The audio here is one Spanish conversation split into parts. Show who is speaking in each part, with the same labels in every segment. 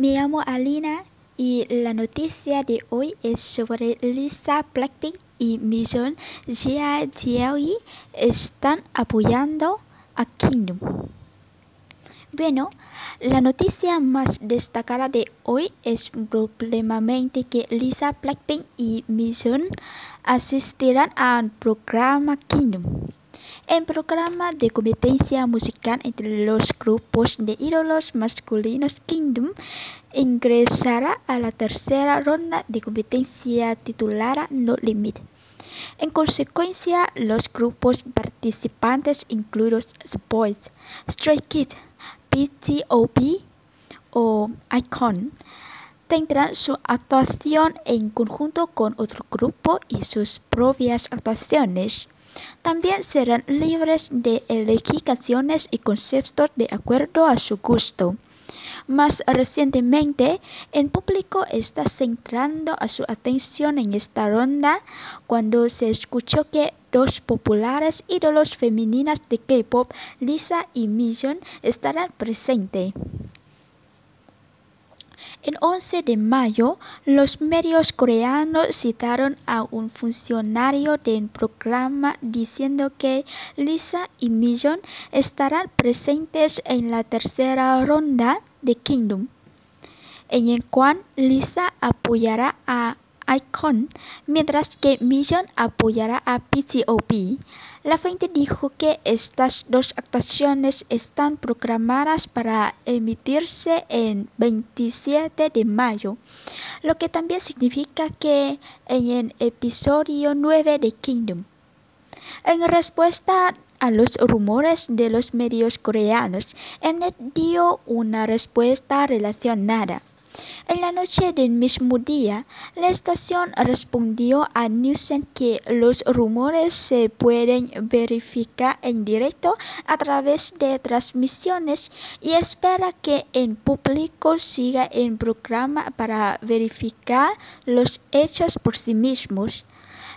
Speaker 1: me llamo Alina y la noticia de hoy es sobre Lisa Blackpink y Mission Jia están apoyando a Kingdom. Bueno, la noticia más destacada de hoy es probablemente que Lisa Blackpink y Mission asistirán al programa Kingdom. El programa de competencia musical entre los grupos de ídolos masculinos Kingdom ingresará a la tercera ronda de competencia titulada No Limit. En consecuencia, los grupos participantes incluidos Boys, Stray Kids, BTOB o Icon tendrán su actuación en conjunto con otro grupo y sus propias actuaciones. También serán libres de elegir canciones y conceptos de acuerdo a su gusto. Más recientemente, el público está centrando su atención en esta ronda cuando se escuchó que dos populares ídolos femeninas de K-pop, Lisa y Mission, estarán presentes. El 11 de mayo, los medios coreanos citaron a un funcionario del programa diciendo que Lisa y Mission estarán presentes en la tercera ronda de Kingdom, en el cual Lisa apoyará a Icon, mientras que Mission apoyará a PTOP. La fuente dijo que estas dos actuaciones están programadas para emitirse el 27 de mayo, lo que también significa que en el episodio 9 de Kingdom. En respuesta a los rumores de los medios coreanos, Mnet dio una respuesta relacionada. En la noche del mismo día, la estación respondió a Nielsen que los rumores se pueden verificar en directo a través de transmisiones y espera que el público siga el programa para verificar los hechos por sí mismos.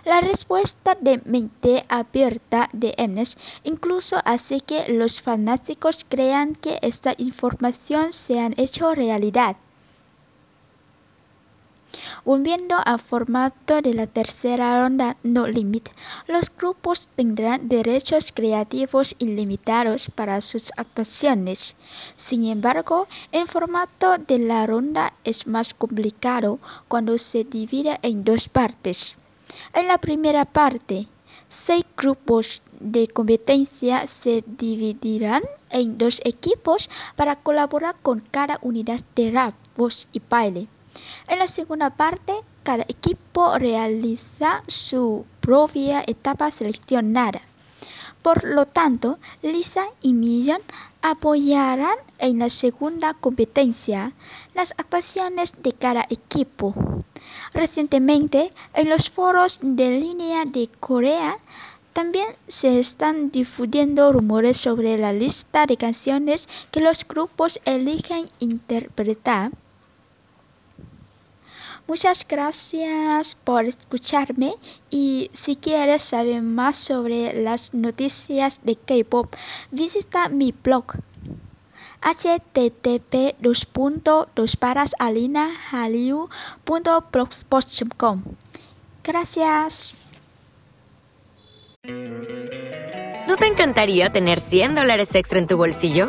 Speaker 1: La respuesta de mente abierta de Mnet incluso hace que los fanáticos crean que esta información se ha hecho realidad. Volviendo al formato de la tercera ronda No Limit, los grupos tendrán derechos creativos ilimitados para sus actuaciones. Sin embargo, el formato de la ronda es más complicado cuando se divide en dos partes. En la primera parte, seis grupos de competencia se dividirán en dos equipos para colaborar con cada unidad de rap, voz y baile. En la segunda parte, cada equipo realiza su propia etapa seleccionada. Por lo tanto, Lisa y Million apoyarán en la segunda competencia las actuaciones de cada equipo. Recientemente, en los foros de línea de Corea, también se están difundiendo rumores sobre la lista de canciones que los grupos eligen interpretar. Muchas gracias por escucharme y si quieres saber más sobre las noticias de K-Pop, visita mi blog http blogspot.com Gracias.
Speaker 2: ¿No te encantaría tener 100 dólares extra en tu bolsillo?